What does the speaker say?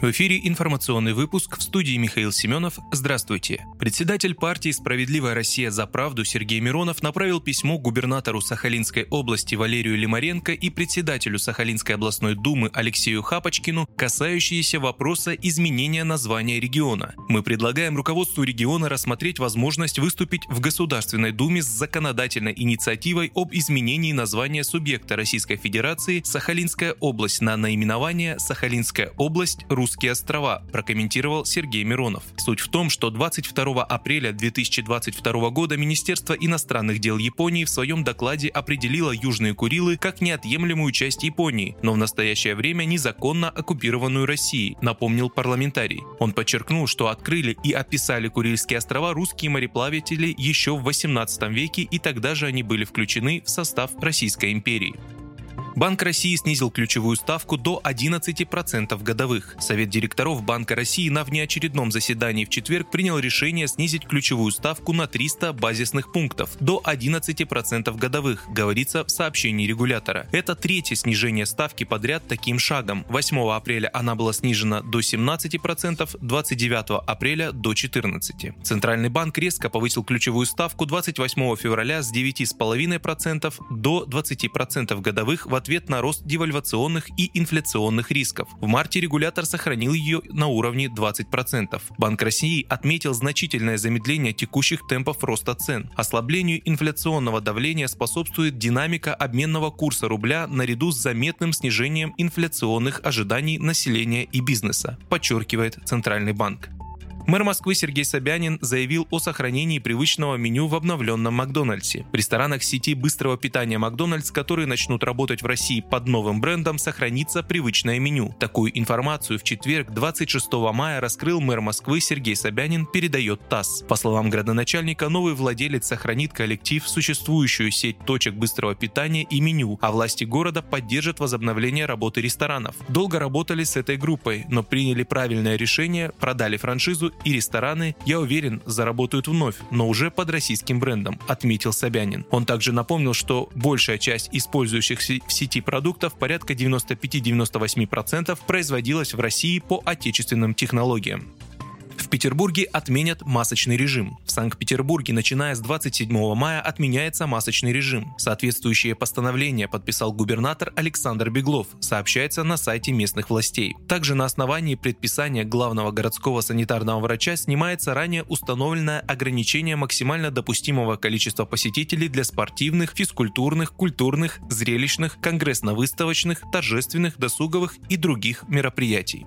В эфире информационный выпуск в студии Михаил Семенов. Здравствуйте. Председатель партии «Справедливая Россия за правду» Сергей Миронов направил письмо губернатору Сахалинской области Валерию Лимаренко и председателю Сахалинской областной думы Алексею Хапочкину, касающиеся вопроса изменения названия региона. Мы предлагаем руководству региона рассмотреть возможность выступить в Государственной думе с законодательной инициативой об изменении названия субъекта Российской Федерации Сахалинская область на наименование Сахалинская область Рус Русские острова, прокомментировал Сергей Миронов. Суть в том, что 22 апреля 2022 года Министерство иностранных дел Японии в своем докладе определило Южные Курилы как неотъемлемую часть Японии, но в настоящее время незаконно оккупированную Россией, напомнил парламентарий. Он подчеркнул, что открыли и описали Курильские острова русские мореплаватели еще в 18 веке и тогда же они были включены в состав Российской империи. Банк России снизил ключевую ставку до 11% годовых. Совет директоров Банка России на внеочередном заседании в четверг принял решение снизить ключевую ставку на 300 базисных пунктов до 11% годовых, говорится в сообщении регулятора. Это третье снижение ставки подряд таким шагом. 8 апреля она была снижена до 17%, 29 апреля до 14%. Центральный банк резко повысил ключевую ставку 28 февраля с 9,5% до 20% годовых в ответ на рост девальвационных и инфляционных рисков. В марте регулятор сохранил ее на уровне 20%. Банк России отметил значительное замедление текущих темпов роста цен. Ослаблению инфляционного давления способствует динамика обменного курса рубля наряду с заметным снижением инфляционных ожиданий населения и бизнеса, подчеркивает Центральный банк. Мэр Москвы Сергей Собянин заявил о сохранении привычного меню в обновленном Макдональдсе. В ресторанах сети быстрого питания Макдональдс, которые начнут работать в России под новым брендом, сохранится привычное меню. Такую информацию в четверг, 26 мая, раскрыл мэр Москвы Сергей Собянин, передает ТАСС. По словам градоначальника, новый владелец сохранит коллектив, существующую сеть точек быстрого питания и меню, а власти города поддержат возобновление работы ресторанов. Долго работали с этой группой, но приняли правильное решение, продали франшизу и рестораны, я уверен, заработают вновь, но уже под российским брендом, отметил Собянин. Он также напомнил, что большая часть использующихся в сети продуктов, порядка 95-98%, производилась в России по отечественным технологиям. Петербурге отменят масочный режим. В Санкт-Петербурге, начиная с 27 мая, отменяется масочный режим. Соответствующее постановление подписал губернатор Александр Беглов, сообщается на сайте местных властей. Также на основании предписания главного городского санитарного врача снимается ранее установленное ограничение максимально допустимого количества посетителей для спортивных, физкультурных, культурных, зрелищных, конгрессно-выставочных, торжественных, досуговых и других мероприятий.